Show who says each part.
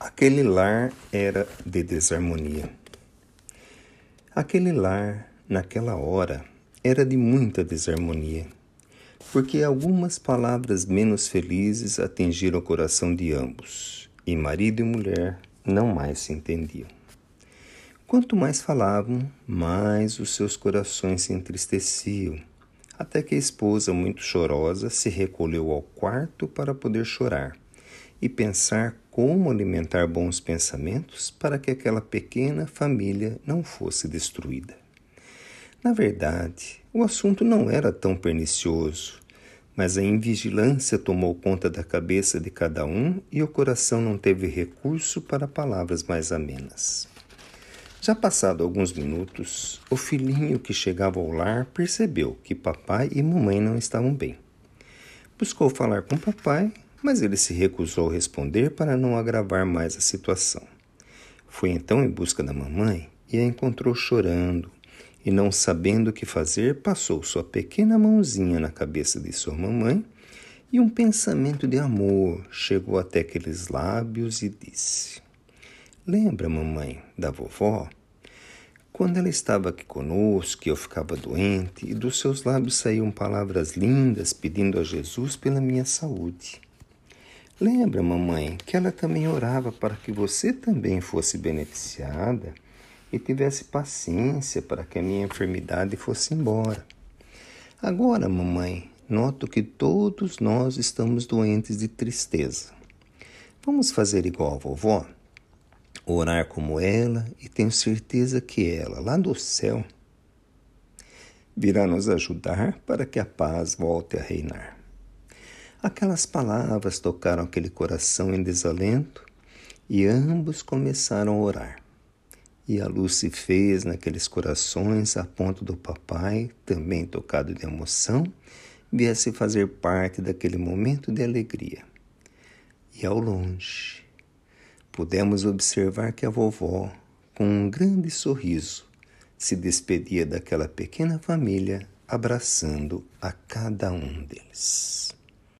Speaker 1: Aquele lar era de desarmonia. Aquele lar, naquela hora, era de muita desarmonia, porque algumas palavras menos felizes atingiram o coração de ambos, e marido e mulher não mais se entendiam. Quanto mais falavam, mais os seus corações se entristeciam, até que a esposa, muito chorosa, se recolheu ao quarto para poder chorar e pensar como alimentar bons pensamentos para que aquela pequena família não fosse destruída. Na verdade, o assunto não era tão pernicioso, mas a invigilância tomou conta da cabeça de cada um e o coração não teve recurso para palavras mais amenas. Já passado alguns minutos, o filhinho que chegava ao lar percebeu que papai e mamãe não estavam bem. Buscou falar com papai, mas ele se recusou a responder para não agravar mais a situação. Foi então em busca da mamãe e a encontrou chorando, e não sabendo o que fazer, passou sua pequena mãozinha na cabeça de sua mamãe e um pensamento de amor chegou até aqueles lábios e disse: Lembra, mamãe, da vovó? Quando ela estava aqui conosco eu ficava doente, e dos seus lábios saíam palavras lindas pedindo a Jesus pela minha saúde. Lembra, mamãe, que ela também orava para que você também fosse beneficiada e tivesse paciência para que a minha enfermidade fosse embora. Agora, mamãe, noto que todos nós estamos doentes de tristeza. Vamos fazer igual a vovó? Orar como ela e tenho certeza que ela, lá do céu, virá nos ajudar para que a paz volte a reinar. Aquelas palavras tocaram aquele coração em desalento e ambos começaram a orar. E a luz se fez naqueles corações a ponto do papai, também tocado de emoção, viesse fazer parte daquele momento de alegria. E ao longe, pudemos observar que a vovó, com um grande sorriso, se despedia daquela pequena família, abraçando a cada um deles.